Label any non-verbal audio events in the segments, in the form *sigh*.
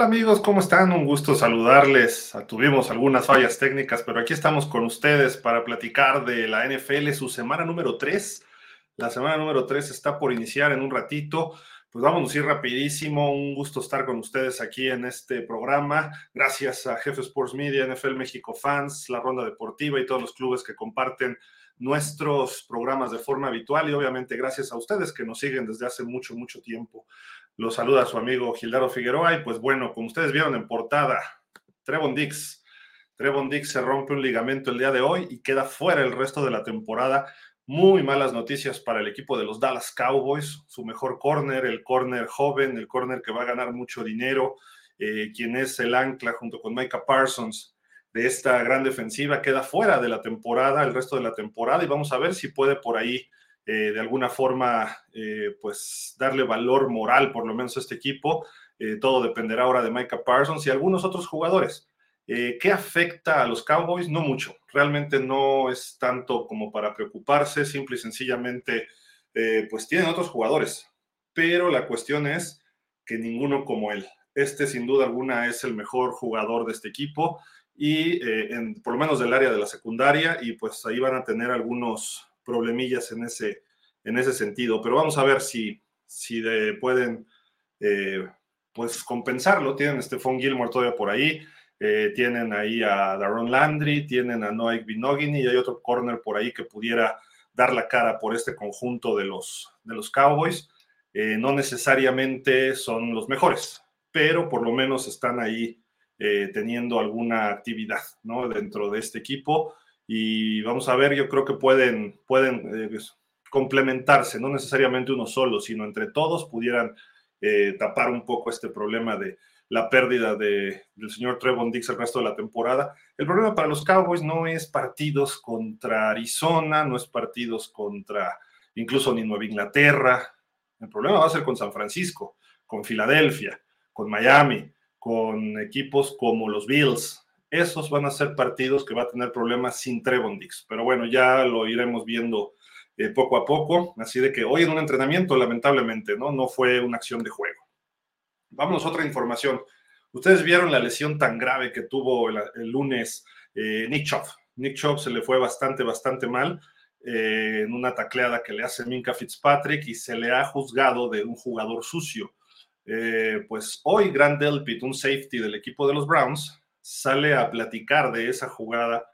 Hola amigos, ¿cómo están? Un gusto saludarles. Tuvimos algunas fallas técnicas, pero aquí estamos con ustedes para platicar de la NFL, su semana número 3. La semana número 3 está por iniciar en un ratito. Pues vamos a ir rapidísimo. Un gusto estar con ustedes aquí en este programa. Gracias a Jefe Sports Media, NFL México Fans, La Ronda Deportiva y todos los clubes que comparten nuestros programas de forma habitual y obviamente gracias a ustedes que nos siguen desde hace mucho, mucho tiempo. Los saluda su amigo Gildardo Figueroa y pues bueno, como ustedes vieron en portada, Trevon Dix. Trevon Dix se rompe un ligamento el día de hoy y queda fuera el resto de la temporada. Muy malas noticias para el equipo de los Dallas Cowboys. Su mejor corner, el corner joven, el corner que va a ganar mucho dinero, eh, quien es el ancla junto con Micah Parsons de esta gran defensiva, queda fuera de la temporada, el resto de la temporada, y vamos a ver si puede por ahí eh, de alguna forma, eh, pues darle valor moral por lo menos a este equipo. Eh, todo dependerá ahora de Micah Parsons y algunos otros jugadores. ¿Qué afecta a los Cowboys? No mucho. Realmente no es tanto como para preocuparse, simple y sencillamente, pues tienen otros jugadores. Pero la cuestión es que ninguno como él. Este sin duda alguna es el mejor jugador de este equipo y en, por lo menos del área de la secundaria y pues ahí van a tener algunos problemillas en ese, en ese sentido. Pero vamos a ver si, si pueden eh, pues compensarlo. Tienen Stephon Gilmore todavía por ahí. Eh, tienen ahí a Daron Landry, tienen a Noah Binogini y hay otro corner por ahí que pudiera dar la cara por este conjunto de los, de los Cowboys. Eh, no necesariamente son los mejores, pero por lo menos están ahí teniendo alguna actividad ¿no? dentro de este equipo y vamos a ver, yo creo que pueden, pueden eh, pues, complementarse, no necesariamente uno solo, sino entre todos pudieran eh, tapar un poco este problema de la pérdida de, del señor Trevon Dix el resto de la temporada. El problema para los Cowboys no es partidos contra Arizona, no es partidos contra incluso ni Nueva Inglaterra. El problema va a ser con San Francisco, con Filadelfia, con Miami, con equipos como los Bills, esos van a ser partidos que va a tener problemas sin Trevon Dix. Pero bueno, ya lo iremos viendo eh, poco a poco. Así de que hoy en un entrenamiento, lamentablemente, ¿no? No fue una acción de juego. Vámonos a otra información. Ustedes vieron la lesión tan grave que tuvo el, lunes eh, Nick Chubb. Nick Chubb se le fue bastante, bastante mal eh, en una tacleada que le hace Minka Fitzpatrick y se le ha juzgado de un jugador sucio. pues hoy Grant Delpit, un safety del equipo de los Browns, sale a platicar de esa jugada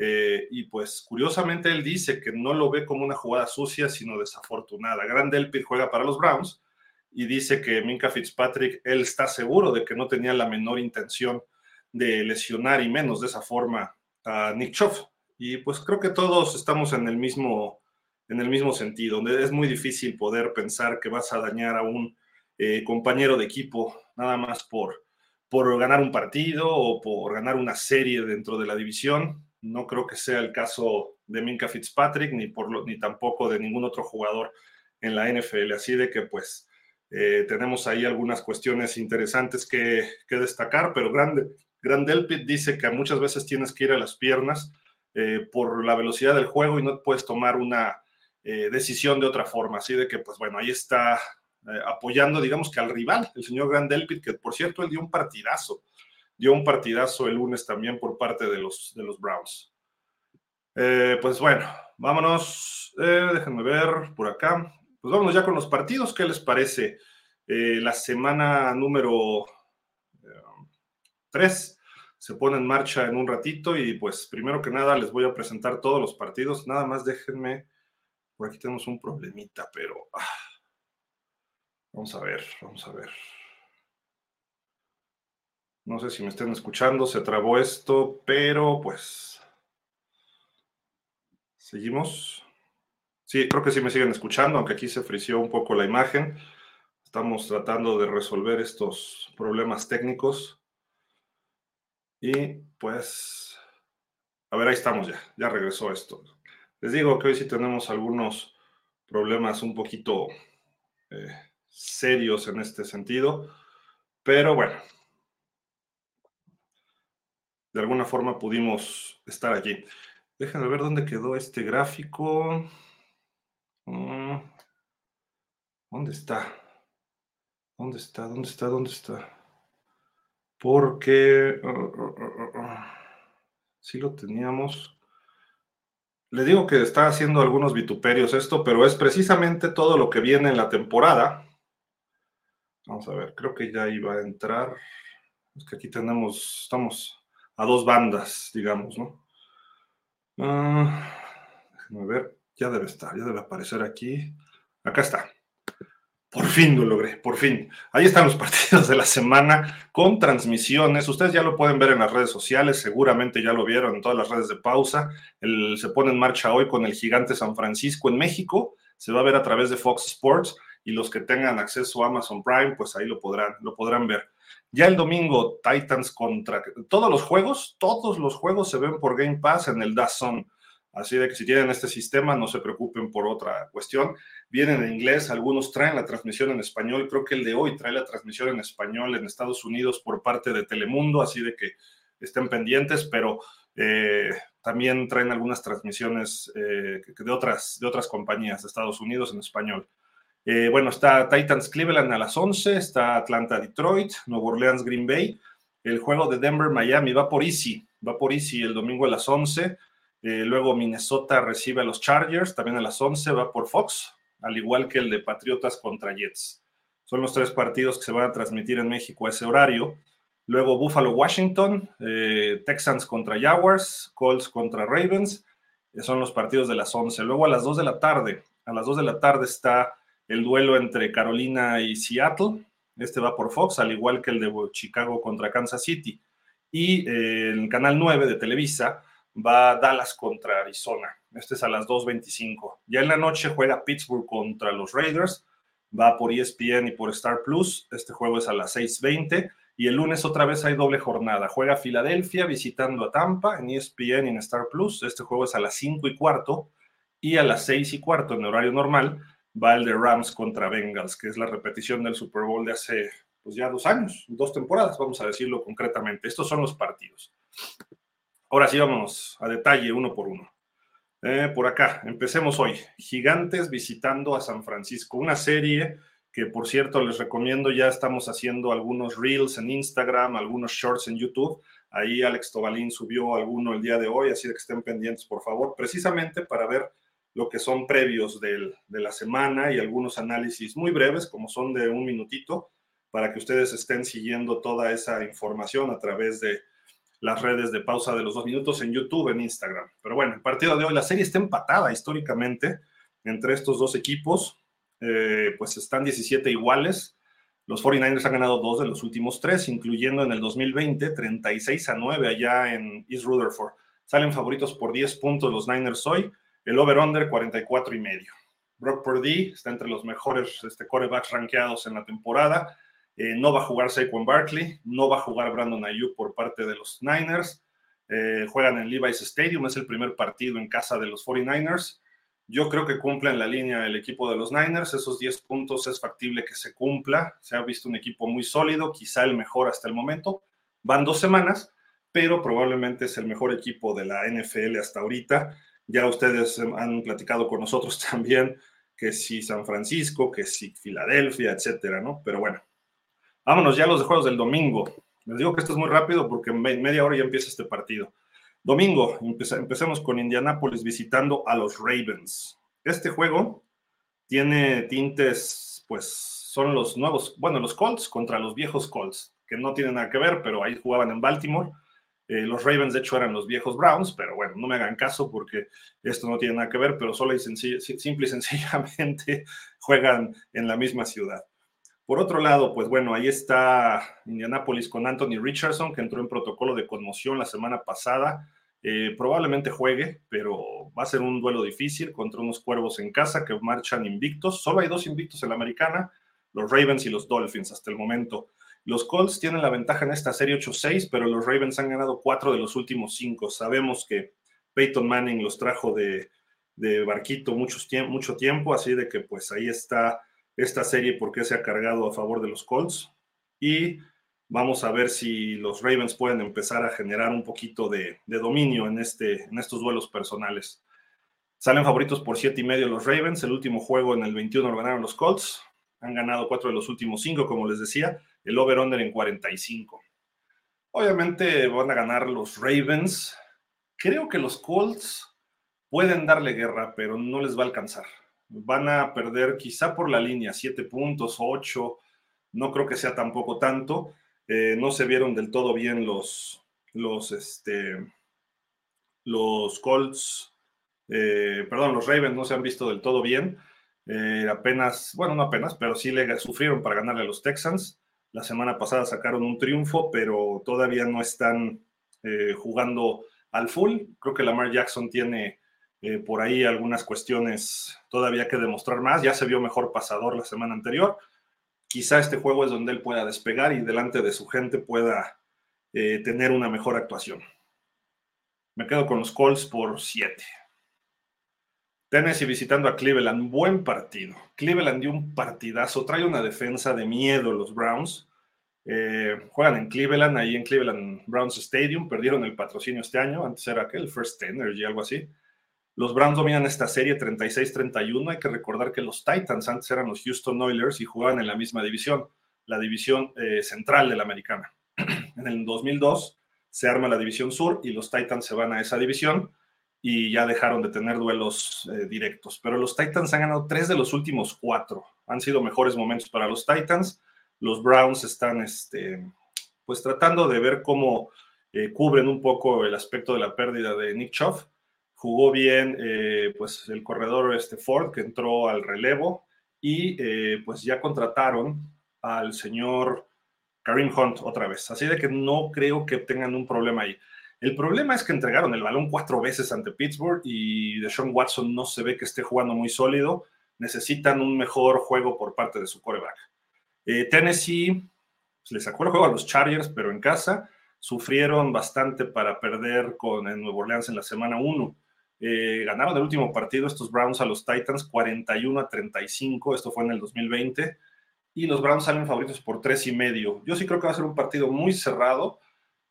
eh, y pues curiosamente él dice que no lo ve como una jugada sucia, sino desafortunada. Gran Delpit juega para los Browns y dice que Minka Fitzpatrick, él está seguro de que no tenía la menor intención de lesionar y menos de esa forma a Nick Chubb. Y pues creo que todos estamos en el mismo, en el mismo sentido, donde es muy difícil poder pensar que vas a dañar a un eh, compañero de equipo nada más por por ganar un partido o por ganar una serie dentro de la división. No creo que sea el caso de Minka Fitzpatrick ni, por ni tampoco de ningún otro jugador en la NFL. Así de que pues eh, tenemos ahí algunas cuestiones interesantes que, destacar, pero Grande, Grandelpit dice que muchas veces tienes que ir a las piernas eh, por la velocidad del juego y no puedes tomar una eh, decisión de otra forma. Así de que pues bueno, ahí está eh, apoyando, digamos que al rival, el señor Grand Delpit, que por cierto él dio un partidazo, dio un partidazo el lunes también por parte de los, de los Browns. Eh, pues bueno, vámonos, eh, déjenme ver por acá. Pues vámonos ya con los partidos, ¿qué les parece? la semana número 3 se pone en marcha en un ratito y pues primero que nada les voy a presentar todos los partidos. Nada más déjenme, por aquí tenemos un problemita, pero... Ah, Vamos a ver, vamos a ver. No sé si me estén escuchando, se trabó esto, pero pues... Seguimos. Sí, creo que sí me siguen escuchando, aunque aquí se frició un poco la imagen. Estamos tratando de resolver estos problemas técnicos. Y pues, a ver, ahí estamos ya, ya regresó esto. Les digo que hoy sí tenemos algunos problemas un poquito eh, serios en este sentido, pero bueno, de alguna forma pudimos estar aquí. Déjenme ver dónde quedó este gráfico. Mm, ¿Dónde está? ¿Dónde está? ¿Dónde está? ¿Dónde está? porque uh, uh, uh, sí lo teníamos. Le digo que está haciendo algunos vituperios esto, pero es precisamente todo lo que viene en la temporada. Vamos a ver, creo que ya iba a entrar. Es que aquí tenemos, estamos a dos bandas, digamos, ¿no? déjenme ver, ya debe estar, ya debe aparecer aquí. Acá está. Por fin lo logré, por fin. Ahí están los *laughs* partidos de la semana con transmisiones. Ustedes ya lo pueden ver en las redes sociales, seguramente ya lo vieron en todas las redes de pausa. se pone en marcha hoy con el gigante San Francisco en México. Se va a ver a través de Fox Sports y los que tengan acceso a Amazon Prime, pues ahí lo podrán, lo podrán ver. Ya el domingo, Titans contra. Todos los juegos, todos los juegos se ven por Game Pass en el DAZN. Así de que si tienen este sistema, no se preocupen por otra cuestión. Vienen en inglés, algunos traen la transmisión en español. Creo que el de hoy trae la transmisión en español en Estados Unidos por parte de Telemundo, así de que estén pendientes, pero eh, también traen algunas transmisiones eh, de, otras, de otras compañías de Estados Unidos en español. Eh, bueno, está Titans Cleveland a las 11, está Atlanta Detroit, Nueva Orleans Green Bay. El juego de Denver Miami va por Easy, va por Easy el domingo a las 11. Eh, luego Minnesota recibe a los Chargers, también a las 11 va por Fox, al igual que el de Patriotas contra Jets. Son los tres partidos que se van a transmitir en México a ese horario. Luego Buffalo, Washington, eh, Texans contra Jaguars, Colts contra Ravens. Son los partidos de las 11. Luego a las 2 de la tarde, a las 2 de la tarde está el duelo entre Carolina y Seattle. Este va por Fox, al igual que el de Chicago contra Kansas City. Y el canal 9 de Televisa va Dallas contra Arizona. Este es a las 2.25. Ya en la noche juega Pittsburgh contra los Raiders. Va por ESPN y por Star Plus. Este juego es a las 6.20. Y el lunes otra vez hay doble jornada. Juega Filadelfia visitando a Tampa en ESPN y en Star Plus. Este juego es a las 5 y cuarto. Y a las 6 y cuarto en horario normal va el de Rams contra Bengals, que es la repetición del Super Bowl de hace pues ya dos años, dos temporadas, vamos a decirlo concretamente. Estos son los partidos. Ahora sí, vamos a detalle uno por uno. Eh, por acá, empecemos hoy. Gigantes visitando a San Francisco, una serie que por cierto les recomiendo, ya estamos haciendo algunos reels en Instagram, algunos shorts en YouTube. Ahí Alex Tobalín subió alguno el día de hoy, así que estén pendientes, por favor, precisamente para ver lo que son previos de la semana y algunos análisis muy breves, como son de un minutito, para que ustedes estén siguiendo toda esa información a través de las redes de pausa de los dos minutos en YouTube, en Instagram. Pero bueno, el partido de hoy, la serie está empatada históricamente entre estos dos equipos, eh, pues están 17 iguales. Los 49ers han ganado dos de los últimos tres, incluyendo en el 2020, 36 a 9 allá en East Rutherford. Salen favoritos por 10 puntos los Niners hoy, el over-under 44 y medio. Brock Purdy está entre los mejores este, corebacks rankeados en la temporada eh, no va a jugar Saquon Barkley, no va a jugar Brandon Ayuk por parte de los Niners. Eh, juegan en Levi's Stadium, es el primer partido en casa de los 49ers. Yo creo que cumple en la línea el equipo de los Niners. Esos 10 puntos es factible que se cumpla. Se ha visto un equipo muy sólido, quizá el mejor hasta el momento. Van dos semanas, pero probablemente es el mejor equipo de la NFL hasta ahorita. Ya ustedes han platicado con nosotros *laughs* también que si San Francisco, que si Filadelfia, etcétera, ¿no? Pero bueno, Vámonos ya a los juegos del domingo. Les digo que esto es muy rápido porque en media hora ya empieza este partido. Domingo, empecemos con Indianapolis visitando a los Ravens. Este juego tiene tintes, pues son los nuevos, bueno, los Colts contra los viejos Colts, que no tienen nada que ver, pero ahí jugaban en Baltimore. Eh, los Ravens, de hecho, eran los viejos Browns, pero bueno, no me hagan caso porque esto no tiene nada que ver, pero solo y simple y *laughs* sencillamente juegan en la misma ciudad. Por otro lado, pues bueno, ahí está Indianapolis con Anthony Richardson, que entró en protocolo de conmoción la semana pasada. Eh, probablemente juegue, pero va a ser un duelo difícil contra unos cuervos en casa que marchan invictos. Solo hay dos invictos en la americana, los Ravens y los Dolphins hasta el momento. Los Colts tienen la ventaja en esta serie 8-6, pero los Ravens han ganado cuatro de los últimos cinco. Sabemos que Peyton Manning los trajo de, barquito mucho tiempo, así de que pues ahí está esta serie porque se ha cargado a favor de los Colts y vamos a ver si los Ravens pueden empezar a generar un poquito de, dominio en, este, en estos duelos personales. Salen favoritos por siete y medio los Ravens. El último juego en el 21 lo ganaron los Colts. Han ganado cuatro de los últimos cinco, como les decía. El over-under en 45. Obviamente van a ganar los Ravens. Creo que los Colts pueden darle guerra, pero no les va a alcanzar. Van a perder quizá por la línea, siete puntos, ocho. No creo que sea tampoco tanto. Eh, no se vieron del todo bien los, los, este, los Colts, eh, perdón, los Ravens no se han visto del todo bien. Eh, apenas, bueno, no apenas, pero sí le sufrieron para ganarle a los Texans. La semana pasada sacaron un triunfo, pero todavía no están jugando al full. Creo que Lamar Jackson tiene por ahí algunas cuestiones todavía que demostrar más. Ya se vio mejor pasador la semana anterior. Quizá este juego es donde él pueda despegar y delante de su gente pueda eh, tener una mejor actuación. Me quedo con los Colts por 7. Tennessee visitando a Cleveland, buen partido. Cleveland dio un partidazo, trae una defensa de miedo los Browns. Eh, juegan en Cleveland, ahí en Cleveland Browns Stadium, perdieron el patrocinio este año, antes era aquel First Energy, algo así. Los Browns dominan esta serie 36-31. Hay que recordar que los Titans antes eran los Houston Oilers y jugaban en la misma división, la división eh, central de la americana. *clears throat* en el 2002 se arma la división sur y los Titans se van a esa división y ya dejaron de tener duelos eh, directos. Pero los Titans han ganado tres de los últimos cuatro. Han sido mejores momentos para los Titans. Los Browns están este, pues tratando de ver cómo eh, cubren un poco el aspecto de la pérdida de Nick Chubb jugó bien eh, pues el corredor este Ford que entró al relevo y pues ya contrataron al señor Karim Hunt otra vez. Así de que no creo que tengan un problema ahí. El problema es que entregaron el balón cuatro veces ante Pittsburgh y Deshaun Watson no se ve que esté jugando muy sólido. Necesitan un mejor juego por parte de su coreback. Eh, Tennessee pues, le sacó juego a los Chargers, pero en casa sufrieron bastante para perder con el Nuevo Orleans en la semana 1. Eh, ganaron el último partido estos Browns a los Titans 41 a 35, esto fue en el 2020, y los Browns salen favoritos por tres y medio. Yo sí creo que va a ser un partido muy cerrado.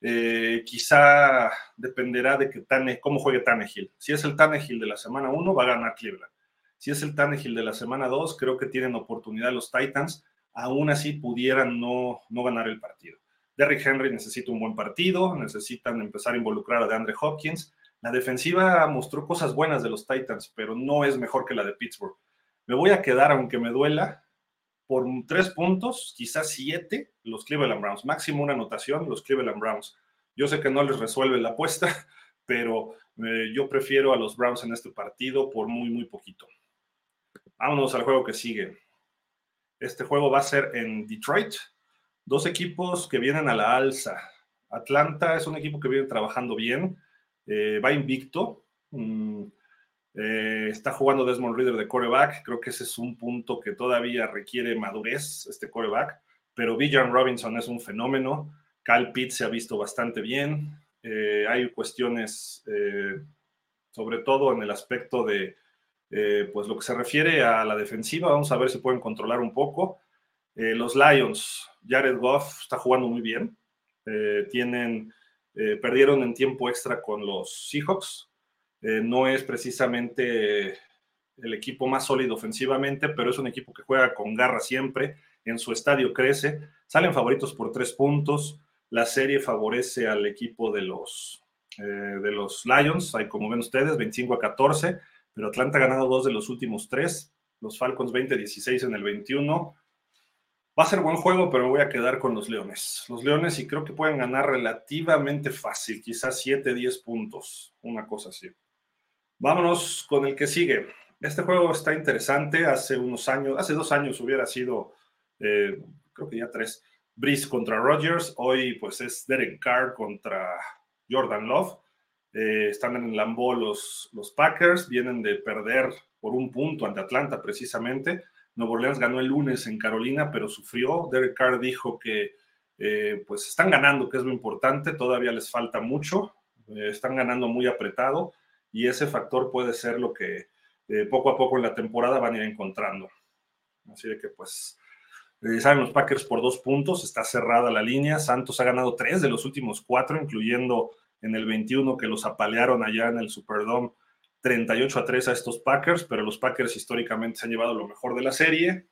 Eh, quizá dependerá de que Tane, cómo juegue Tannehill. Si es el Tannehill de la semana 1, va a ganar Cleveland. Si es el Tannehill de la semana 2, creo que tienen oportunidad los Titans. Aún así pudieran no, no ganar el partido. Derrick Henry necesita un buen partido, necesitan empezar a involucrar a DeAndre Hopkins la defensiva mostró cosas buenas de los Titans, pero no es mejor que la de Pittsburgh. Me voy a quedar, aunque me duela, por tres puntos, quizás siete, los Cleveland Browns. Máximo una anotación, los Cleveland Browns. Yo sé que no les resuelve la apuesta, *laughs* pero eh, yo prefiero a los Browns en este partido por muy, muy poquito. Vámonos al juego que sigue. Este juego va a ser en Detroit. Dos equipos que vienen a la alza. Atlanta es un equipo que viene trabajando bien eh, va invicto. Mm, eh, está jugando Desmond Reader de coreback. Creo que ese es un punto que todavía requiere madurez, este coreback. Pero Villan Robinson es un fenómeno. Cal Pitt se ha visto bastante bien. Eh, hay cuestiones, sobre todo en el aspecto de pues lo que se refiere a la defensiva. Vamos a ver si pueden controlar un poco. los Lions, Jared Goff está jugando muy bien. tienen eh, perdieron en tiempo extra con los Seahawks. Eh, no es precisamente el equipo más sólido ofensivamente, pero es un equipo que juega con garra siempre. En su estadio crece. Salen favoritos por tres puntos. La serie favorece al equipo de los, eh, de los Lions. Como ven ustedes, 25 a 14. Pero Atlanta ha ganado dos de los últimos tres. Los Falcons 20-16 en el 21. Va a ser buen juego, pero me voy a quedar con los Leones. Los Leones y creo que pueden ganar relativamente fácil, quizás 7, 10 puntos, una cosa así. Vámonos con el que sigue. Este juego está interesante. Hace unos años, hace dos años hubiera sido, eh, creo que ya tres, Breeze contra Rodgers. Hoy pues es Derek Carr contra Jordan Love. Eh, están en Lambeau los, los Packers, vienen de perder por un punto ante Atlanta precisamente Nuevo Orleans ganó el lunes en Carolina, pero sufrió. Derek Carr dijo que eh, pues están ganando, que es lo importante, todavía les falta mucho, están ganando muy apretado y ese factor puede ser lo que eh, poco a poco en la temporada van a ir encontrando. Así de que pues saben los Packers por dos puntos, está cerrada la línea, Santos ha ganado tres de los últimos cuatro, incluyendo en el 21 que los apalearon allá en el Superdome 38 a 3 a estos Packers, pero los Packers históricamente se han llevado lo mejor de la serie.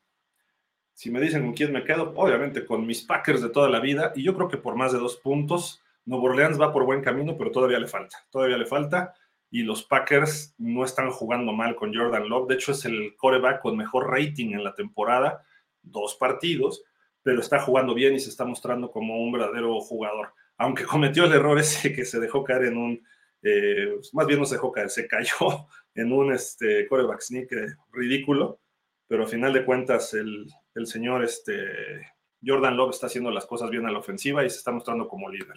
Si me dicen con quién me quedo, obviamente con mis Packers de toda la vida, y yo creo que por más de dos puntos, Nuevo Orleans va por buen camino, pero todavía le falta, todavía le falta, y los Packers no están jugando mal con Jordan Love, de hecho es el coreback con mejor rating en la temporada, dos partidos, pero está jugando bien y se está mostrando como un verdadero jugador, aunque cometió el error ese que se dejó caer en un, eh, más bien no se dejó caer, se cayó *laughs* en un este, coreback sneak eh, ridículo, pero a final de cuentas el, el señor este, Jordan Love está haciendo las cosas bien a la ofensiva y se está mostrando como líder.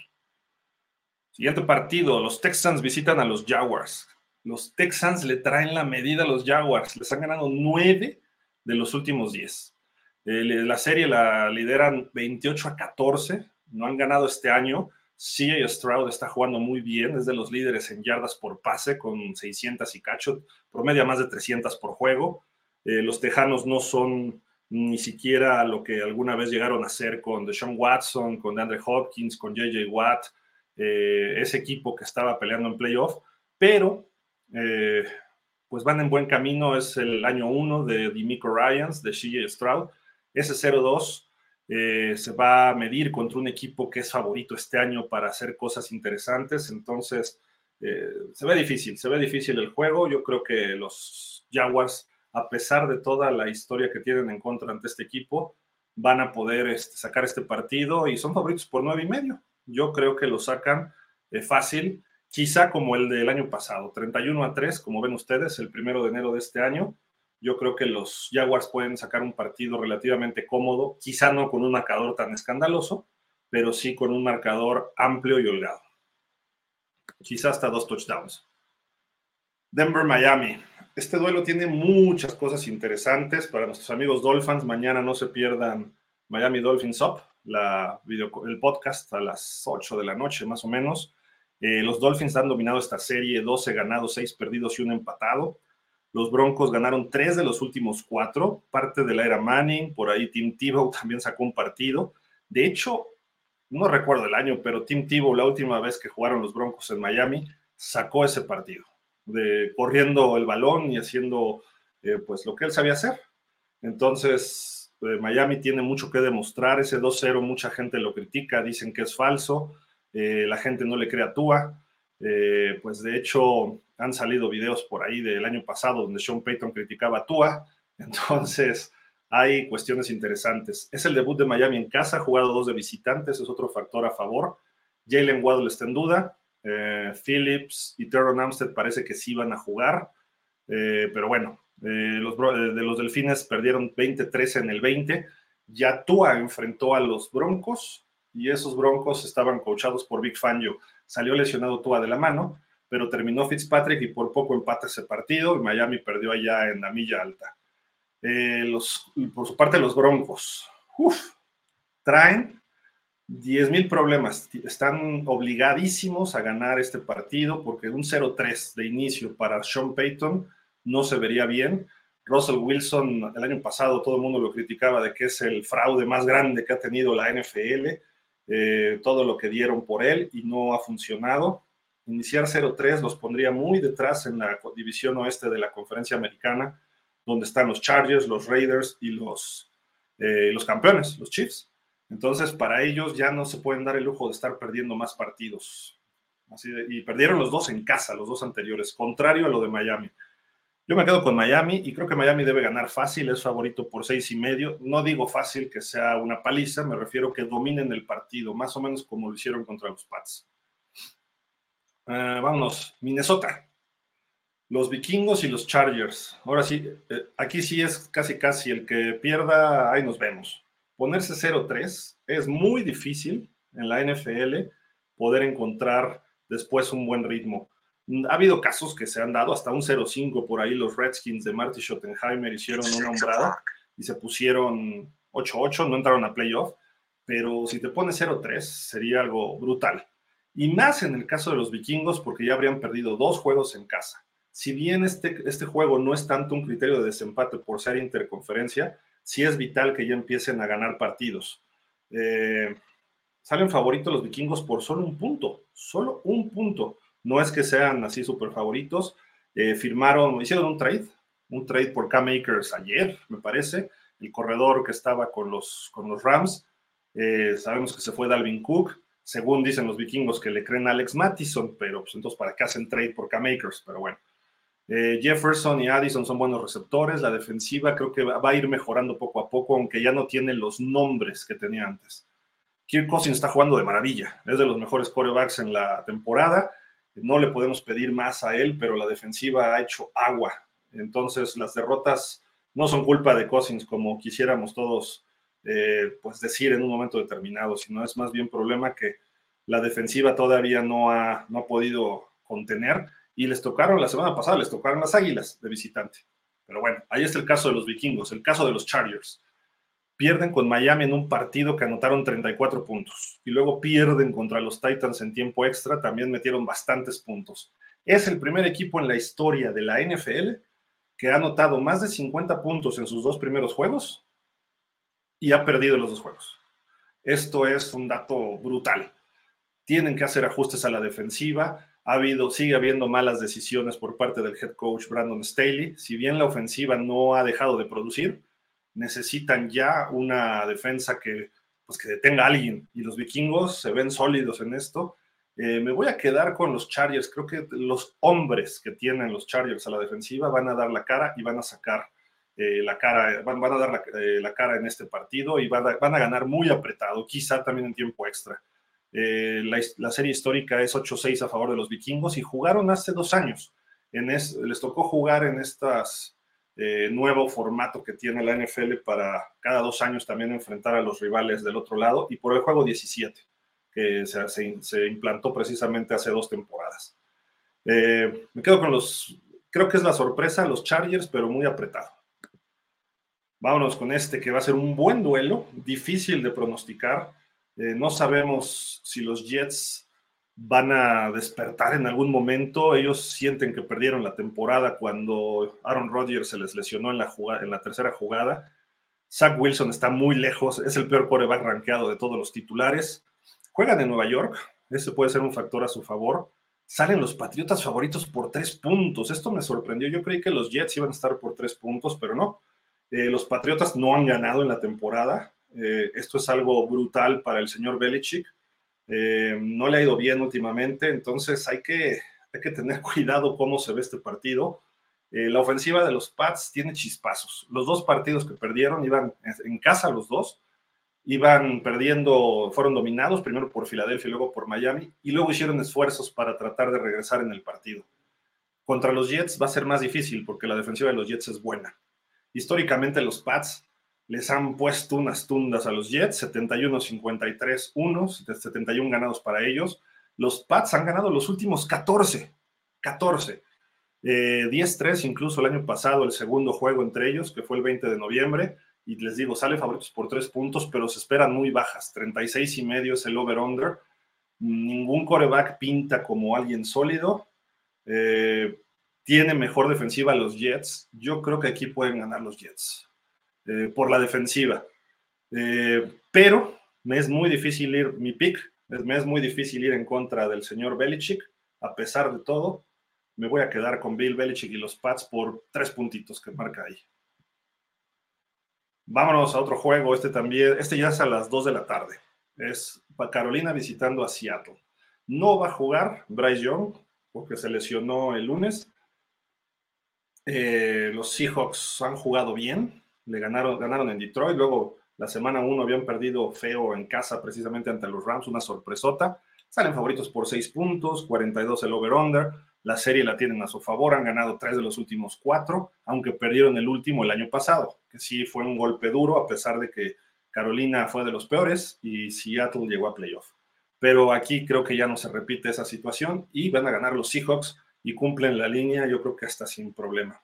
Siguiente partido, los Texans visitan a los Jaguars. Los Texans le traen la medida a los Jaguars, les han ganado nueve de los últimos diez. Eh, la serie la lideran 28 a 14, no han ganado este año. CJ Stroud está jugando muy bien, es de los líderes en yardas por pase con 600 y cacho, promedia más de 300 por juego. Eh, los Tejanos no son ni siquiera lo que alguna vez llegaron a ser con Deshaun Watson, con DeAndre Hopkins, con JJ Watt, eh, ese equipo que estaba peleando en playoff, pero eh, pues van en buen camino, es el año uno de Dimico Ryans, de CJ Stroud, ese 0-2 eh, se va a medir contra un equipo que es favorito este año para hacer cosas interesantes, entonces se ve difícil, se ve difícil el juego, yo creo que los Jaguars a pesar de toda la historia que tienen en contra ante este equipo, van a poder este, sacar este partido y son favoritos por nueve y medio. Yo creo que lo sacan eh, fácil, quizá como el del año pasado, 31 a 3, como ven ustedes, el primero de enero de este año. Yo creo que los Jaguars pueden sacar un partido relativamente cómodo, quizá no con un marcador tan escandaloso, pero sí con un marcador amplio y holgado. Quizá hasta dos touchdowns. Denver, Miami. Este duelo tiene muchas cosas interesantes para nuestros amigos Dolphins. Mañana no se pierdan Miami Dolphins Up, la video, el podcast a las 8 de la noche más o menos. Eh, los Dolphins han dominado esta serie, 12 ganados, 6 perdidos y un empatado. Los Broncos ganaron 3 de los últimos 4, parte de la era Manning, por ahí Tim Tebow también sacó un partido. De hecho, no recuerdo el año, pero Tim Tebow, la última vez que jugaron los Broncos en Miami, sacó ese partido de corriendo el balón y haciendo eh, pues lo que él sabía hacer. Entonces, eh, Miami tiene mucho que demostrar. Ese 2-0 mucha gente lo critica, dicen que es falso, eh, la gente no le cree a Tua. pues de hecho han salido videos por ahí del año pasado donde Sean Payton criticaba Tua. *laughs* Entonces, hay cuestiones interesantes. Es el debut de Miami en casa, jugado dos de visitantes, es otro factor a favor. Jalen Waddle está en duda, eh, Phillips y Teron Amstead parece que sí van a jugar, eh, pero bueno, eh, los, de los Delfines perdieron 20-13 en el 20. Ya Tua enfrentó a los Broncos y esos Broncos estaban coachados por Big Fangio. Salió lesionado Tua de la mano, pero terminó Fitzpatrick y por poco empata ese partido Miami perdió allá en la milla alta. los, por su parte, los Broncos traen 10 mil problemas. Están obligadísimos a ganar este partido porque un 0-3 de inicio para Sean Payton no se vería bien. Russell Wilson, el año pasado todo el mundo lo criticaba de que es el fraude más grande que ha tenido la NFL, eh, todo lo que dieron por él y no ha funcionado. Iniciar 0-3 los pondría muy detrás en la división oeste de la conferencia americana, donde están los Chargers, los Raiders y los, eh, los campeones, los Chiefs. Entonces, para ellos ya no se pueden dar el lujo de estar perdiendo más partidos. Y perdieron los dos en casa, los dos anteriores, contrario a lo de Miami. Yo me quedo con Miami y creo que Miami debe ganar fácil, es favorito por seis y medio. No digo fácil que sea una paliza, me refiero que dominen el partido, más o menos como lo hicieron contra los Pats. Uh, vámonos, Minnesota. Los vikingos y los Chargers. Ahora sí, eh, aquí sí es casi casi el que pierda, ahí nos vemos ponerse 0-3 es muy difícil en la NFL poder encontrar después un buen ritmo. Ha habido casos que se han dado hasta un 0-5 por ahí. Los Redskins de Marty Schottenheimer hicieron una hombrada y se pusieron 8-8, no entraron a playoff. Pero si te pones 0-3 sería algo brutal. Y más en el caso de los vikingos porque ya habrían perdido dos juegos en casa. Si bien este, este juego no es tanto un criterio de desempate por ser interconferencia, sí es vital que ya empiecen a ganar partidos. Eh, salen favoritos los vikingos por solo un punto, solo un punto. No es que sean así súper favoritos. Eh, firmaron, hicieron un trade, un trade por K-Makers ayer, me parece, el corredor que estaba con los, con los Rams. Eh, sabemos que se fue Dalvin Cook. Según dicen los vikingos que le creen a Alex Mattison, pero pues entonces para qué hacen trade por K-Makers, pero bueno. Eh, Jefferson y Addison son buenos receptores. La defensiva creo que va a ir mejorando poco a poco, aunque ya no tiene los nombres que tenía antes. Kirk Cousins está jugando de maravilla. Es de los mejores corebacks en la temporada. No le podemos pedir más a él, pero la defensiva ha hecho agua. Entonces, las derrotas no son culpa de Cousins como quisiéramos todos eh, pues decir en un momento determinado, sino es más bien problema que la defensiva todavía no ha, no ha podido contener y les tocaron la semana pasada, les tocaron las águilas de visitante. Pero bueno, ahí está el caso de los vikingos, el caso de los Chargers. Pierden con Miami en un partido que anotaron 34 puntos y luego pierden contra los Titans en tiempo extra, también metieron bastantes puntos. Es el primer equipo en la historia de la NFL que ha anotado más de 50 puntos en sus dos primeros juegos y ha perdido los dos juegos. Esto es un dato brutal. Tienen que hacer ajustes a la defensiva, ha habido, sigue habiendo malas decisiones por parte del head coach Brandon Staley. Si bien la ofensiva no ha dejado de producir, necesitan ya una defensa que, pues, que detenga a alguien. Y los vikingos se ven sólidos en esto. Eh, me voy a quedar con los Chargers. Creo que los hombres que tienen los Chargers a la defensiva van a dar la cara y van a sacar eh, la cara, van, a dar eh, la, cara en este partido y van van a ganar muy apretado, quizá también en tiempo extra. Eh, la, serie histórica es 8-6 a favor de los vikingos y jugaron hace dos años. En les tocó jugar en este nuevo formato que tiene la NFL para cada dos años también enfrentar a los rivales del otro lado y por el juego 17, que se, implantó precisamente hace dos temporadas. Eh, me quedo con los, creo que es la sorpresa, los Chargers, pero muy apretado. Vámonos con este que va a ser un buen duelo, difícil de pronosticar eh, no sabemos si los Jets van a despertar en algún momento. Ellos sienten que perdieron la temporada cuando Aaron Rodgers se les lesionó en la, en la tercera jugada. Zach Wilson está muy lejos, es el peor coreback rankeado de todos los titulares. Juegan en Nueva York, ese puede ser un factor a su favor. Salen los Patriotas favoritos por tres puntos. Esto me sorprendió. Yo creí que los Jets iban a estar por tres puntos, pero no. Eh, los Patriotas no han ganado en la temporada. Eh, esto es algo brutal para el señor Belichick. Eh, no le ha ido bien últimamente, entonces hay que, tener *laughs* cuidado cómo se ve este partido. Eh, la ofensiva de los Pats tiene chispazos. Los dos partidos que perdieron iban en casa los dos, iban perdiendo, fueron dominados primero por Filadelfia y luego por Miami, y luego hicieron esfuerzos para tratar de regresar en el partido. Contra los Jets va a ser más difícil porque la defensiva de los Jets es buena. Históricamente los Pats les han puesto unas tundas a los Jets, 71-53 unos, 71 ganados para ellos. Los Pats han ganado los últimos 14, 14. 10-3 incluso el año pasado, el segundo juego entre ellos, que fue el 20 de noviembre. Y les digo, sale favoritos por tres puntos, pero se esperan muy bajas. 36 y medio es el over-under. Ningún coreback pinta como alguien sólido. Eh, tiene mejor defensiva los Jets. Yo creo que aquí pueden ganar los Jets. Eh, por la defensiva. Eh, pero me es muy difícil ir, mi pick, me es muy difícil ir en contra del señor Belichick. A pesar de todo, me voy a quedar con Bill Belichick y los Pats por tres puntitos que marca ahí. Vámonos a otro juego, este también, este ya es a las 2 de la tarde. Es Carolina visitando a Seattle. No va a jugar Bryce Young porque se lesionó el lunes. Eh, los Seahawks han jugado bien, le ganaron, ganaron en Detroit, luego la semana 1 habían perdido feo en casa precisamente ante los Rams, una sorpresota. Salen favoritos por 6 puntos, 42 el over-under. La serie la tienen a su favor, han ganado 3 de los últimos 4, aunque perdieron el último el año pasado, que sí fue un golpe duro, a pesar de que Carolina fue de los peores y Seattle llegó a playoff. Pero aquí creo que ya no se repite esa situación y van a ganar los Seahawks y cumplen la línea, yo creo que hasta sin problema.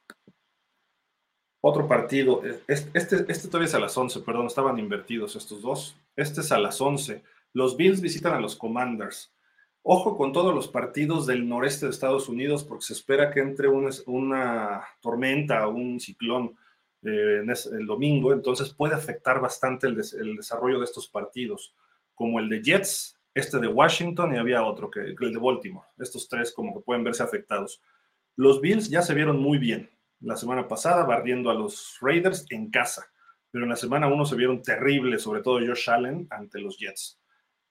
Otro partido, este, este, todavía es a las 11, perdón, estaban invertidos estos dos. Este es a las 11. Los Bills visitan a los Commanders. Ojo con todos los partidos del noreste de Estados Unidos porque se espera que entre una, una tormenta un ciclón eh, el domingo, entonces puede afectar bastante el, el, desarrollo de estos partidos, como el de Jets, este de Washington y había otro, que el de Baltimore. Estos tres como que pueden verse afectados. Los Bills ya se vieron muy bien, la semana pasada, barriendo a los Raiders en casa. pero en la semana 1 se vieron terribles, sobre todo Josh Allen ante los Jets.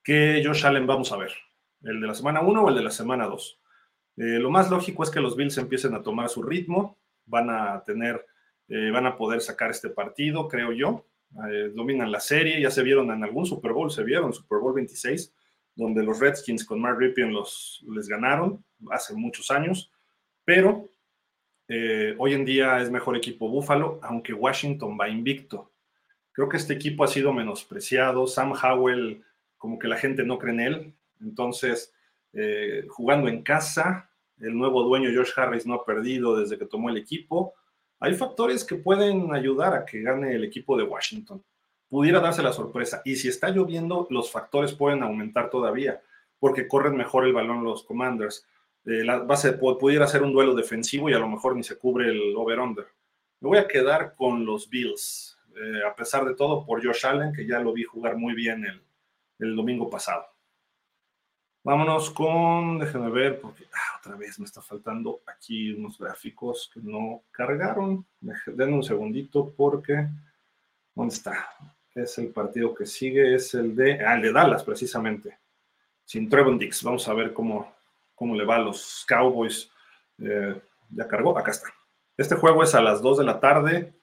¿Qué Josh Allen vamos a ver? ¿El de la semana 1 o el de la semana 2? Eh, lo más lógico es que los Bills empiecen a tomar su ritmo, van a tener, eh, van a poder sacar este partido, creo yo. Eh, dominan la serie, ya se vieron en algún Super Bowl, se vieron, Super Bowl 26, donde los Redskins con Mark Ripien los, les ganaron hace muchos años, pero hoy en día es mejor equipo Buffalo, aunque Washington va invicto. Creo que este equipo ha sido menospreciado, Sam Howell, como que la gente no cree en él, entonces eh, jugando en casa, el nuevo dueño Josh Harris no ha perdido desde que tomó el equipo. Hay factores que pueden ayudar a que gane el equipo de Washington. Pudiera darse la sorpresa. Y si está lloviendo, los factores pueden aumentar todavía, porque corren mejor el balón los Commanders. Base pudiera ser un duelo defensivo y a lo mejor ni se cubre el over-under. Me voy a quedar con los Bills, eh, a pesar de todo, por Josh Allen, que ya lo vi jugar muy bien el domingo pasado. Vámonos con, déjenme ver, porque ah, otra vez me está faltando aquí unos gráficos que no cargaron. Denme un segundito porque, ¿dónde está? Es el partido que sigue, es el de, ah, el de Dallas precisamente, sin Trevon Dix. Vamos a ver cómo, cómo le va a los Cowboys. Eh, ya cargó, acá está. Este juego es a las 2 de la tarde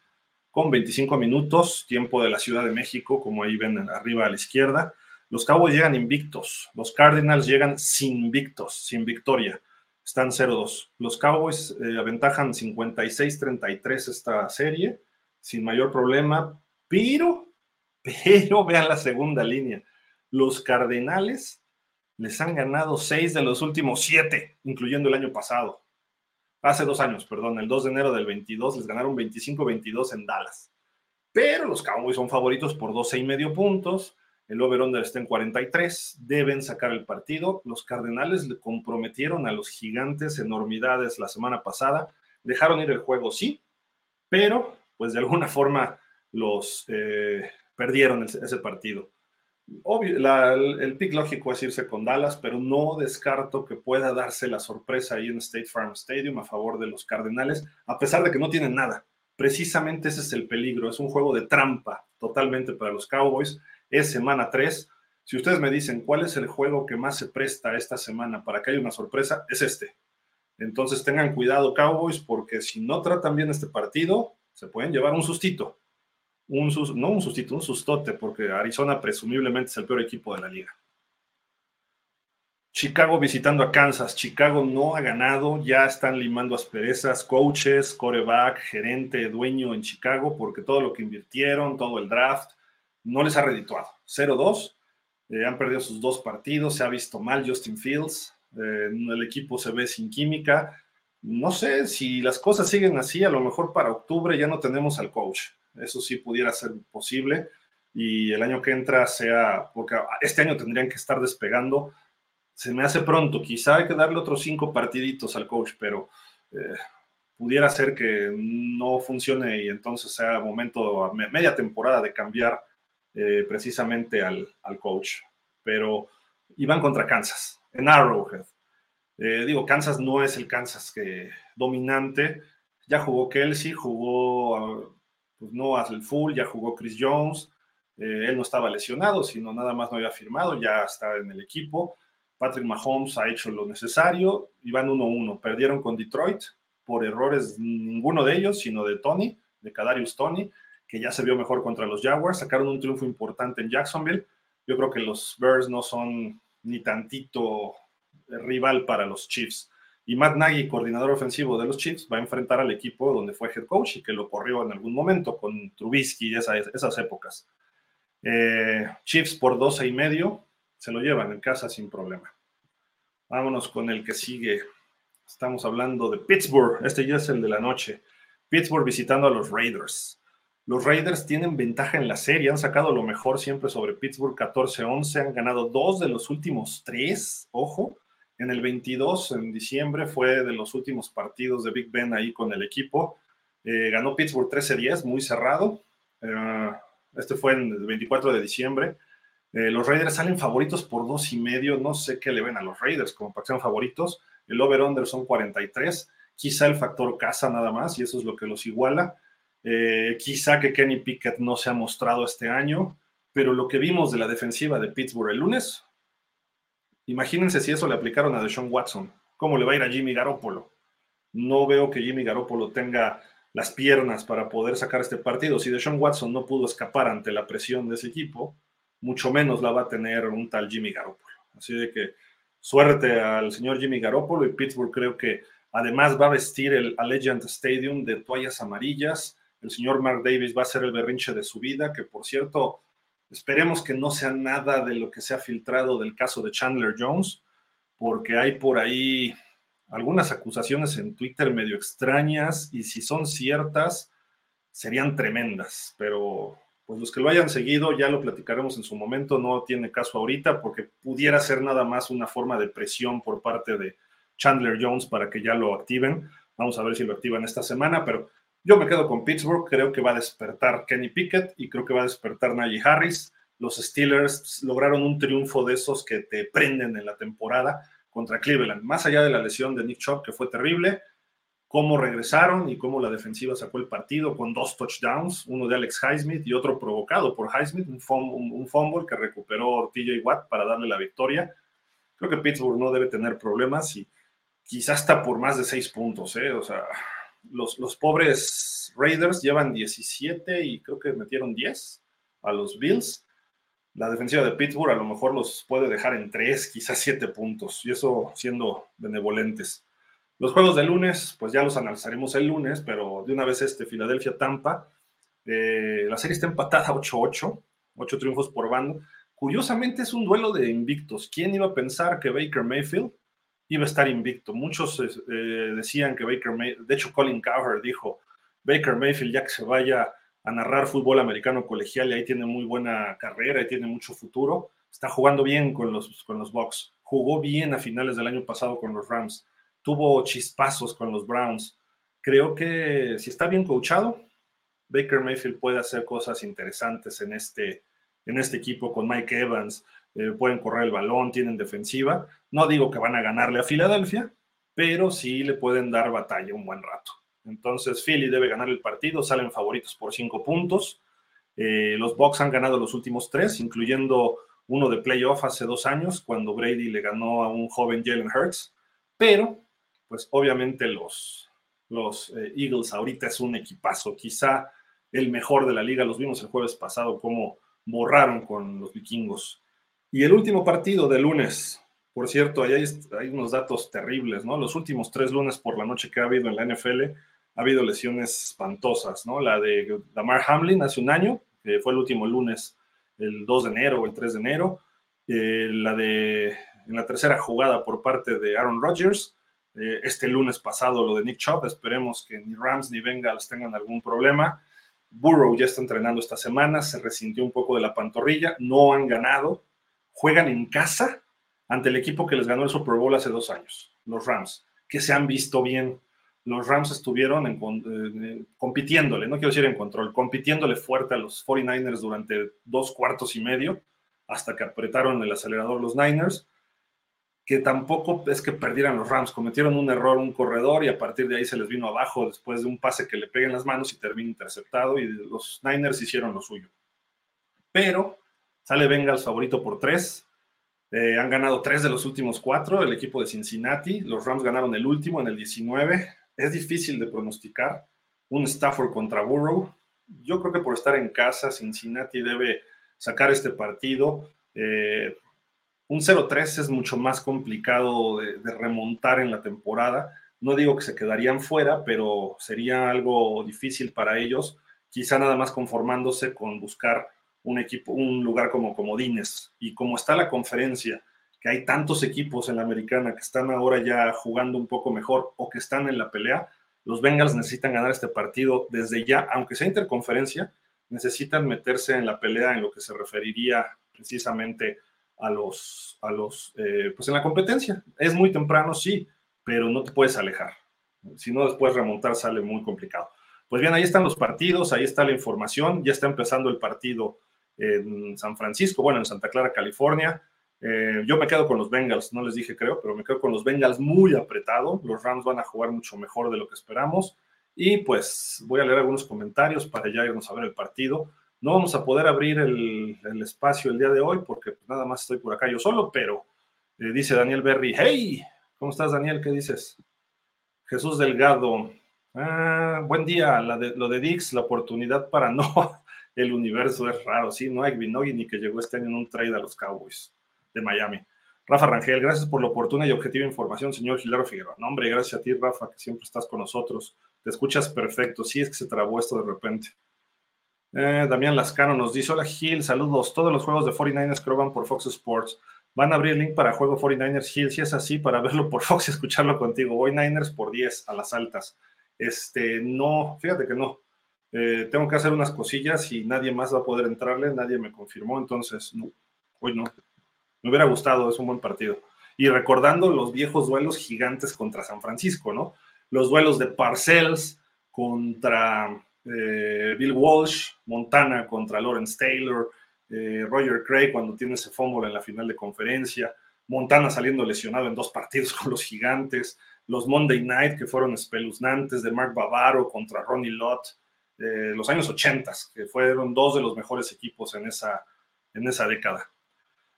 con 25 minutos, tiempo de la Ciudad de México, como ahí ven arriba a la izquierda. Los Cowboys llegan invictos, los Cardinals llegan sin invictos, sin victoria. Están 0-2. Los Cowboys eh, aventajan 56-33 esta serie, sin mayor problema, pero, *laughs* pero vean la segunda línea. Los Cardenales les han ganado 6 de los últimos 7, incluyendo el año pasado. Hace dos años, perdón, el 2 de enero del 22 les ganaron 25-22 en Dallas. Pero los Cowboys son favoritos por 12 y medio puntos el over-under está en 43, deben sacar el partido. Los Cardenales le comprometieron a los gigantes enormidades la semana pasada, dejaron ir el juego, sí, pero pues de alguna forma los eh, perdieron ese, partido. Obvio, el, pick lógico es irse con Dallas, pero no descarto que pueda darse la sorpresa ahí en State Farm Stadium a favor de los Cardenales, a pesar de que no tienen nada. Precisamente ese es el peligro, es un juego de trampa totalmente para los Cowboys es semana 3. Si ustedes me dicen cuál es el juego que más se presta esta semana para que haya una sorpresa, es este. Entonces tengan cuidado Cowboys porque si no tratan bien este partido, se pueden llevar un sustito. Un no un sustito, un sustote, porque Arizona presumiblemente es el peor equipo de la liga. Chicago visitando a Kansas. Chicago no ha ganado, ya están limando asperezas, coaches, coreback, gerente, dueño en Chicago, porque todo lo que invirtieron, todo el draft, no les ha redituado. 0-2, eh, han perdido sus dos partidos, se ha visto mal Justin Fields, eh, el equipo se ve sin química. No sé si las cosas siguen así, a lo mejor para octubre ya no tenemos al coach. Eso sí pudiera ser posible y el año que entra sea, porque este año tendrían que estar despegando. Se me hace pronto, quizá hay que darle otros cinco partiditos al coach, pero eh, pudiera ser que no funcione y entonces sea momento, media temporada de cambiar eh, precisamente al, coach. Pero iban contra Kansas, en Arrowhead. Eh, digo, Kansas no es el Kansas que dominante. Ya jugó Kelsey, jugó pues no al full, ya jugó Chris Jones. Eh, él no estaba lesionado, sino nada más no había firmado, ya está en el equipo. Patrick Mahomes ha hecho lo necesario y van 1-1. Perdieron con Detroit por errores ninguno de ellos, sino de Tony, de Kadarius Tony que ya se vio mejor contra los Jaguars, sacaron un triunfo importante en Jacksonville. Yo creo que los Bears no son ni tantito rival para los Chiefs. Y Matt Nagy, coordinador ofensivo de los Chiefs, va a enfrentar al equipo donde fue head coach y que lo corrió en algún momento con Trubisky y esas, épocas. Eh, Chiefs por 12 y medio se lo llevan en casa sin problema. Vámonos con el que sigue. Estamos hablando de Pittsburgh. Este ya es el de la noche. Pittsburgh visitando a los Raiders. Los Raiders tienen ventaja en la serie, han sacado lo mejor siempre sobre Pittsburgh 14-11, han ganado dos de los últimos tres, ojo, en el 22, en diciembre, fue de los últimos partidos de Big Ben ahí con el equipo. Eh, ganó Pittsburgh 13-10, muy cerrado. Eh, este fue en el 24 de diciembre. Eh, los Raiders salen favoritos por dos y medio. No sé qué le ven a los Raiders como para favoritos. El over-under son 43. Quizá el factor casa nada más y eso es lo que los iguala. Quizá que Kenny Pickett no se ha mostrado este año, pero lo que vimos de la defensiva de Pittsburgh el lunes, imagínense si eso le aplicaron a Deshaun Watson, cómo le va a ir a Jimmy Garoppolo. No veo que Jimmy Garoppolo tenga las piernas para poder sacar este partido. Si Deshaun Watson no pudo escapar ante la presión de ese equipo, mucho menos la va a tener un tal Jimmy Garoppolo. Así de que suerte al señor Jimmy Garoppolo y Pittsburgh creo que además va a vestir el Allegiant Stadium de toallas amarillas. El señor Mark Davis va a ser el berrinche de su vida, que por cierto, esperemos que no sea nada de lo que se ha filtrado del caso de Chandler Jones, porque hay por ahí algunas acusaciones en Twitter medio extrañas y si son ciertas, serían tremendas, pero pues los que lo hayan seguido ya lo platicaremos en su momento, no tiene caso ahorita porque pudiera ser nada más una forma de presión por parte de Chandler Jones para que ya lo activen. Vamos a ver si lo activan esta semana, pero yo me quedo con Pittsburgh, creo que va a despertar Kenny Pickett y creo que va a despertar Najee Harris. Los Steelers lograron un triunfo de esos que te prenden en la temporada contra Cleveland, más allá de la lesión de Nick Chubb, que fue terrible, cómo regresaron y cómo la defensiva sacó el partido con dos touchdowns, uno de Alex Highsmith y otro provocado por Highsmith, un, un, fumble que recuperó TJ Watt para darle la victoria. Creo que Pittsburgh no debe tener problemas y quizás está por más de seis puntos, ¿eh? O sea, los, los pobres Raiders llevan 17 y creo que metieron 10 a los Bills. La defensiva de Pittsburgh a lo mejor los puede dejar en tres, quizás siete puntos, y eso siendo benevolentes. Los juegos de lunes, pues ya los analizaremos el lunes, pero de una vez este Filadelfia-Tampa. Eh, la serie está empatada 8-8, 8 triunfos por bando. Curiosamente es un duelo de invictos. ¿Quién iba a pensar que Baker Mayfield iba a estar invicto? Muchos eh, decían que Baker Mayfield, de hecho Colin Cowher dijo, Baker Mayfield ya que se vaya a narrar fútbol americano colegial y ahí tiene muy buena carrera y tiene mucho futuro. Está jugando bien con los, con los Bucks. Jugó bien a finales del año pasado con los Rams tuvo chispazos con los Browns. Creo que si está bien coachado, Baker Mayfield puede hacer cosas interesantes en este, en este equipo con Mike Evans. Eh, pueden correr el balón, tienen defensiva. No digo que van a ganarle a Filadelfia, pero sí le pueden dar batalla un buen rato. Entonces, Philly debe ganar el partido, salen favoritos por cinco puntos. Eh, los Bucks han ganado los últimos tres, incluyendo uno de playoff hace dos años, cuando Brady le ganó a un joven Jalen Hurts. Pero pues obviamente los, los eh, Eagles ahorita es un equipazo, quizá el mejor de la liga, los vimos el jueves pasado, cómo borraron con los vikingos. Y el último partido de lunes, por cierto, ahí hay, unos datos terribles, ¿no? Los últimos tres lunes por la noche que ha habido en la NFL, ha habido lesiones espantosas, ¿no? La de Damar Hamlin hace un año, que fue el último lunes, el 2 de enero o el 3 de enero, eh, la de en la tercera jugada por parte de Aaron Rodgers, eh, este lunes pasado lo de Nick Chubb. Esperemos que ni Rams ni Bengals tengan algún problema. Burrow ya está entrenando esta semana, se resintió un poco de la pantorrilla, no han ganado, juegan en casa ante el equipo que les ganó el Super Bowl hace dos años, los Rams, que se han visto bien. Los Rams estuvieron en, eh, compitiéndole, no quiero decir en control, compitiéndole fuerte a los 49ers durante dos cuartos y medio, hasta que apretaron el acelerador los Niners que tampoco es que perdieran los Rams, cometieron un error, un corredor, y a partir de ahí se les vino abajo después de un pase que le peguen las manos y termina interceptado, y los Niners hicieron lo suyo. Pero sale Bengals favorito por tres. Eh, han ganado tres de los últimos cuatro, el equipo de Cincinnati. Los Rams ganaron el último en el 19. Es difícil de pronosticar. Un Stafford contra Burrow. Yo creo que por estar en casa, Cincinnati debe sacar este partido. Eh, un 0-3 es mucho más complicado de, remontar en la temporada. No digo que se quedarían fuera, pero sería algo difícil para ellos, quizá nada más conformándose con buscar un equipo, un lugar como Comodines. Y como está la conferencia, que hay tantos equipos en la americana que están ahora ya jugando un poco mejor o que están en la pelea, los Bengals necesitan ganar este partido desde ya, aunque sea interconferencia, necesitan meterse en la pelea en lo que se referiría precisamente a los, a los eh, pues en la competencia. Es muy temprano, sí, pero no te puedes alejar. Si no, después remontar sale muy complicado. Pues bien, ahí están los partidos, ahí está la información, ya está empezando el partido en San Francisco, bueno, en Santa Clara, California. Eh, yo me quedo con los Bengals, no les dije creo, pero me quedo con los Bengals muy apretado. Los Rams van a jugar mucho mejor de lo que esperamos Y pues voy a leer algunos comentarios para ya irnos a ver el partido. No vamos a poder abrir el, espacio el día de hoy porque nada más estoy por acá yo solo, pero eh, dice Daniel Berry, hey, ¿cómo estás Daniel? ¿Qué dices? Jesús Delgado, ah, buen día, lo de Dix, la oportunidad para no, *laughs* el universo es raro, sí, no hay ni que llegó este año en un trade a los Cowboys de Miami. Rafa Rangel, gracias por la oportuna y objetiva información, señor Gilaro Figueroa. No, hombre, gracias a ti, Rafa, que siempre estás con nosotros. Te escuchas perfecto. Sí, es que se trabó esto de repente. Eh, Damián Lascano nos dice: Hola Gil, saludos. Todos los juegos de 49ers creo van por Fox Sports. Van a abrir link para juego 49ers Gil. Si es así, para *laughs* verlo por Fox y escucharlo contigo. Voy Niners por 10 a las altas. Este, no, fíjate que no. Eh, tengo que hacer unas cosillas y nadie más va a poder entrarle. Nadie me confirmó, entonces no, hoy no. Me hubiera gustado, es un buen partido. Y recordando los viejos duelos gigantes contra San Francisco, ¿no? Los duelos de Parcells contra eh, Bill Walsh, Montana contra Lawrence Taylor, eh, Roger Craig cuando tiene ese fumble en la final de conferencia, Montana saliendo lesionado en dos partidos *laughs* con los gigantes, los Monday Night que fueron espeluznantes de Mark Bavaro contra Ronnie Lott, eh, los años 80, que fueron dos de los mejores equipos en esa, en esa década.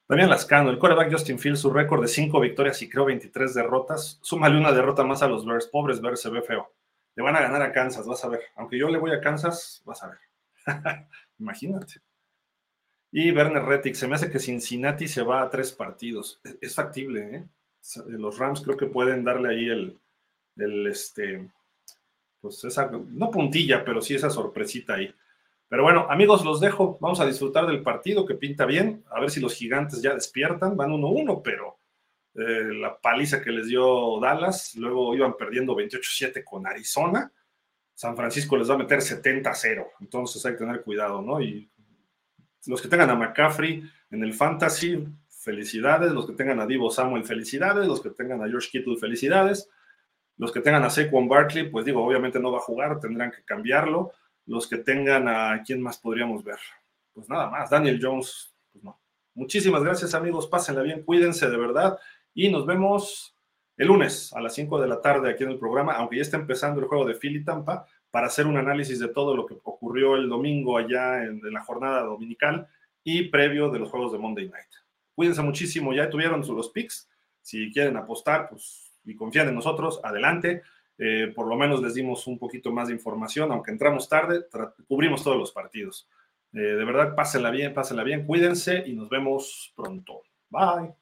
Damián Lascano, el quarterback Justin Fields, su récord de 5 victorias y creo 23 derrotas. Súmale una derrota más a los Bears. Pobres Bears, se ve feo. Le van a ganar a Kansas, vas a ver. Aunque yo le voy a Kansas, vas a ver. *laughs* Imagínate. Y Werner Rettig, se me hace que Cincinnati se va a tres partidos. Es, factible, ¿eh? Los Rams creo que pueden darle ahí el, el este, pues esa, no puntilla, pero sí esa sorpresita ahí. Pero bueno, amigos, los dejo. Vamos a disfrutar del partido que pinta bien. A ver si los gigantes ya despiertan. Van 1-1, pero eh, la paliza que les dio Dallas. Luego iban perdiendo 28-7 con Arizona. San Francisco les va a meter 70-0. Entonces hay que tener cuidado, ¿no? Y los que tengan a McCaffrey en el Fantasy, felicidades. Los que tengan a Divo Samuel, felicidades. Los que tengan a George Kittle, felicidades. Los que tengan a Saquon Barkley, pues digo, obviamente no va a jugar, tendrán que cambiarlo los que tengan a quién más podríamos ver. Pues nada más, Daniel Jones, pues no. Muchísimas gracias amigos, pásenla bien, cuídense de verdad y nos vemos el lunes a las 5 de la tarde aquí en el programa, aunque ya está empezando el juego de Philly Tampa, para hacer un análisis de todo lo que ocurrió el domingo allá en, la jornada dominical y previo de los juegos de Monday Night. Cuídense muchísimo, ya tuvieron los picks, si quieren apostar pues, y confían en nosotros, adelante. Eh, por lo menos les dimos un poquito más de información, aunque entramos tarde, cubrimos todos los partidos. Eh, de verdad, pásenla bien, pásenla bien, cuídense y nos vemos pronto. Bye.